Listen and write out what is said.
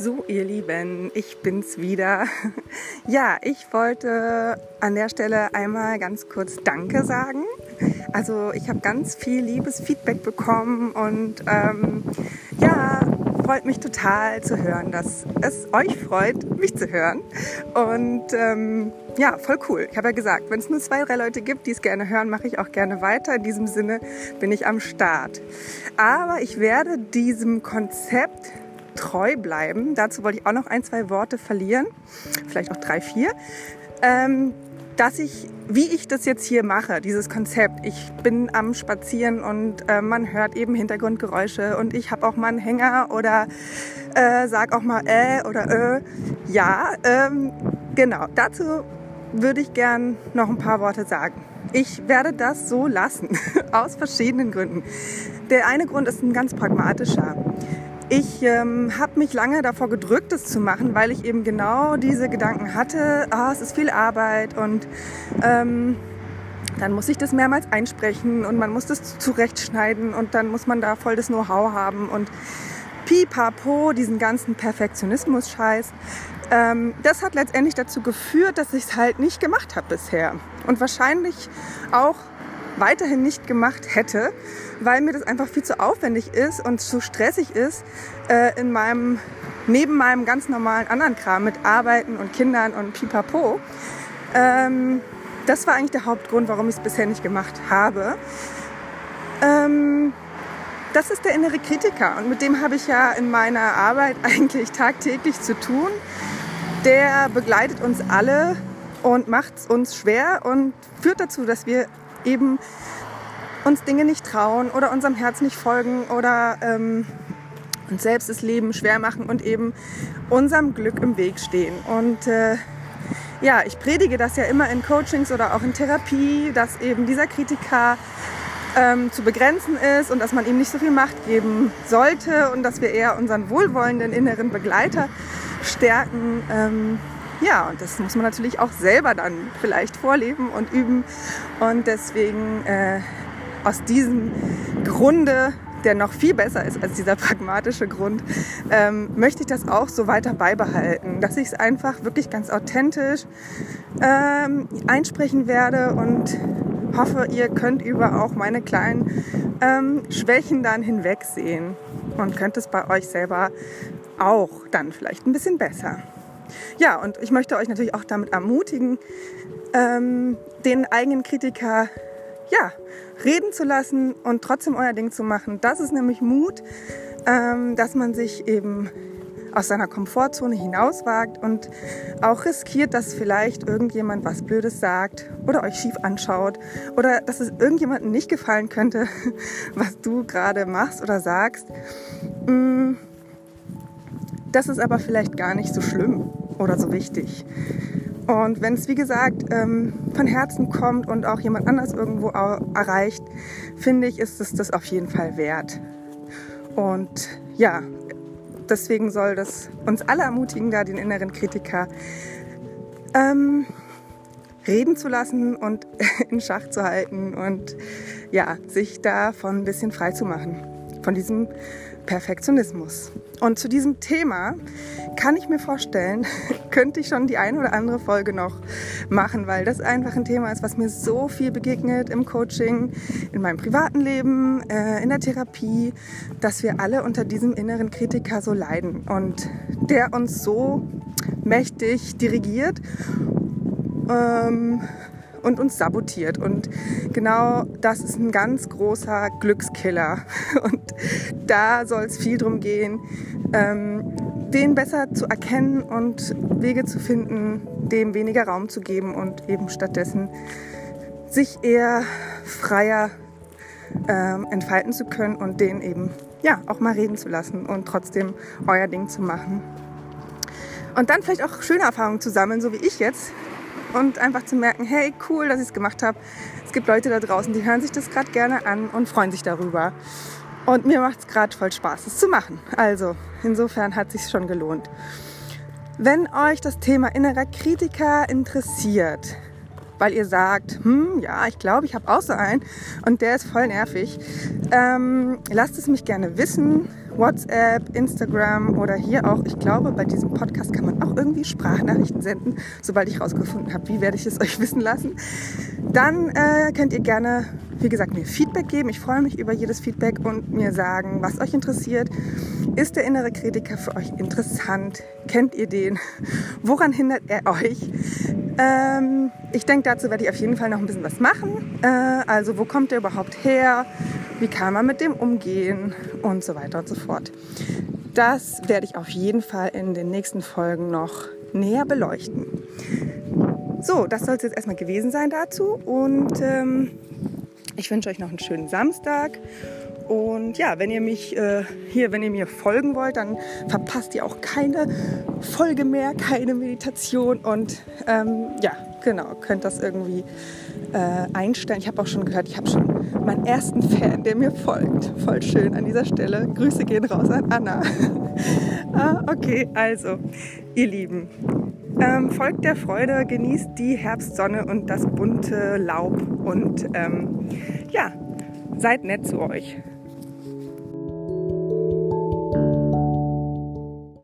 So, ihr Lieben, ich bin's wieder. Ja, ich wollte an der Stelle einmal ganz kurz Danke sagen. Also ich habe ganz viel liebes Feedback bekommen und ähm, ja, freut mich total zu hören, dass es euch freut, mich zu hören. Und ähm, ja, voll cool. Ich habe ja gesagt, wenn es nur zwei, drei Leute gibt, die es gerne hören, mache ich auch gerne weiter. In diesem Sinne bin ich am Start. Aber ich werde diesem Konzept treu bleiben. Dazu wollte ich auch noch ein, zwei Worte verlieren, vielleicht auch drei, vier. Ähm, dass ich, wie ich das jetzt hier mache, dieses Konzept. Ich bin am Spazieren und äh, man hört eben Hintergrundgeräusche und ich habe auch mal einen Hänger oder äh, sag auch mal äh oder äh. Ja, ähm, genau. Dazu würde ich gern noch ein paar Worte sagen. Ich werde das so lassen, aus verschiedenen Gründen. Der eine Grund ist ein ganz pragmatischer. Ich ähm, habe mich lange davor gedrückt, das zu machen, weil ich eben genau diese Gedanken hatte, ah, es ist viel Arbeit und ähm, dann muss ich das mehrmals einsprechen und man muss das zurechtschneiden und dann muss man da voll das Know-how haben und pipapo, diesen ganzen Perfektionismus-Scheiß. Ähm, das hat letztendlich dazu geführt, dass ich es halt nicht gemacht habe bisher und wahrscheinlich auch weiterhin nicht gemacht hätte, weil mir das einfach viel zu aufwendig ist und zu stressig ist äh, in meinem neben meinem ganz normalen anderen Kram mit Arbeiten und Kindern und Pipapo. Ähm, das war eigentlich der Hauptgrund, warum ich es bisher nicht gemacht habe. Ähm, das ist der innere Kritiker und mit dem habe ich ja in meiner Arbeit eigentlich tagtäglich zu tun. Der begleitet uns alle und macht es uns schwer und führt dazu, dass wir eben uns Dinge nicht trauen oder unserem Herz nicht folgen oder ähm, uns selbst das Leben schwer machen und eben unserem Glück im Weg stehen. Und äh, ja, ich predige das ja immer in Coachings oder auch in Therapie, dass eben dieser Kritiker ähm, zu begrenzen ist und dass man ihm nicht so viel Macht geben sollte und dass wir eher unseren wohlwollenden inneren Begleiter stärken. Ähm, ja, und das muss man natürlich auch selber dann vielleicht vorleben und üben. Und deswegen äh, aus diesem Grunde, der noch viel besser ist als dieser pragmatische Grund, ähm, möchte ich das auch so weiter beibehalten, dass ich es einfach wirklich ganz authentisch ähm, einsprechen werde und hoffe, ihr könnt über auch meine kleinen ähm, Schwächen dann hinwegsehen und könnt es bei euch selber auch dann vielleicht ein bisschen besser. Ja, und ich möchte euch natürlich auch damit ermutigen, ähm, den eigenen Kritiker ja, reden zu lassen und trotzdem euer Ding zu machen. Das ist nämlich Mut, ähm, dass man sich eben aus seiner Komfortzone hinauswagt und auch riskiert, dass vielleicht irgendjemand was Blödes sagt oder euch schief anschaut oder dass es irgendjemandem nicht gefallen könnte, was du gerade machst oder sagst. Mm, das ist aber vielleicht gar nicht so schlimm oder so wichtig. Und wenn es, wie gesagt, ähm, von Herzen kommt und auch jemand anders irgendwo erreicht, finde ich, ist es das auf jeden Fall wert. Und ja, deswegen soll das uns alle ermutigen, da den inneren Kritiker ähm, reden zu lassen und in Schach zu halten und ja, sich davon ein bisschen frei zu machen. Von diesem Perfektionismus. Und zu diesem Thema kann ich mir vorstellen, könnte ich schon die eine oder andere Folge noch machen, weil das einfach ein Thema ist, was mir so viel begegnet im Coaching, in meinem privaten Leben, äh, in der Therapie, dass wir alle unter diesem inneren Kritiker so leiden und der uns so mächtig dirigiert. Ähm, und uns sabotiert. Und genau das ist ein ganz großer Glückskiller. Und da soll es viel darum gehen, ähm, den besser zu erkennen und Wege zu finden, dem weniger Raum zu geben und eben stattdessen sich eher freier ähm, entfalten zu können und den eben ja auch mal reden zu lassen und trotzdem euer Ding zu machen. Und dann vielleicht auch schöne Erfahrungen zu sammeln, so wie ich jetzt, und einfach zu merken, hey, cool, dass ich es gemacht habe. Es gibt Leute da draußen, die hören sich das gerade gerne an und freuen sich darüber. Und mir macht es gerade voll Spaß, es zu machen. Also, insofern hat sich schon gelohnt. Wenn euch das Thema innerer Kritiker interessiert, weil ihr sagt, hm, ja, ich glaube, ich habe auch so einen und der ist voll nervig, ähm, lasst es mich gerne wissen. WhatsApp, Instagram oder hier auch. Ich glaube, bei diesem Podcast kann man auch irgendwie Sprachnachrichten senden, sobald ich rausgefunden habe, wie werde ich es euch wissen lassen. Dann äh, könnt ihr gerne, wie gesagt, mir Feedback geben. Ich freue mich über jedes Feedback und mir sagen, was euch interessiert. Ist der innere Kritiker für euch interessant? Kennt ihr den? Woran hindert er euch? Ähm, ich denke, dazu werde ich auf jeden Fall noch ein bisschen was machen. Äh, also, wo kommt er überhaupt her? Wie kann man mit dem umgehen? Und so weiter und so fort. Das werde ich auf jeden Fall in den nächsten Folgen noch näher beleuchten. So, das soll es jetzt erstmal gewesen sein dazu. Und ähm, ich wünsche euch noch einen schönen Samstag und ja, wenn ihr mich äh, hier, wenn ihr mir folgen wollt, dann verpasst ihr auch keine Folge mehr, keine Meditation. Und ähm, ja, genau, könnt das irgendwie äh, einstellen. Ich habe auch schon gehört, ich habe schon meinen ersten Fan, der mir folgt. Voll schön an dieser Stelle. Grüße gehen raus an Anna. ah, okay, also, ihr Lieben. Ähm, folgt der Freude, genießt die Herbstsonne und das bunte Laub und ähm, ja, seid nett zu euch.